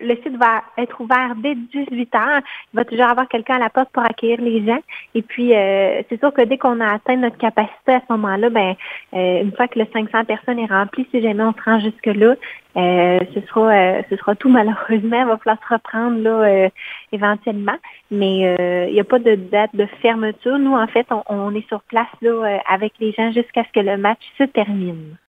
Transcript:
le site va être ouvert dès 18 heures. Il va toujours avoir quelqu'un à la porte pour accueillir les gens. Et puis, euh, c'est sûr que dès qu'on a atteint notre capacité à ce moment-là, ben, euh, une fois que le 500 personnes est rempli, si jamais on se rend jusque-là, euh, ce sera euh, ce sera tout malheureusement. Il va falloir se reprendre là euh, éventuellement. Mais euh, il n'y a pas de date de fermeture. Nous, en fait, on, on est sur place là avec les gens jusqu'à ce que le match se termine.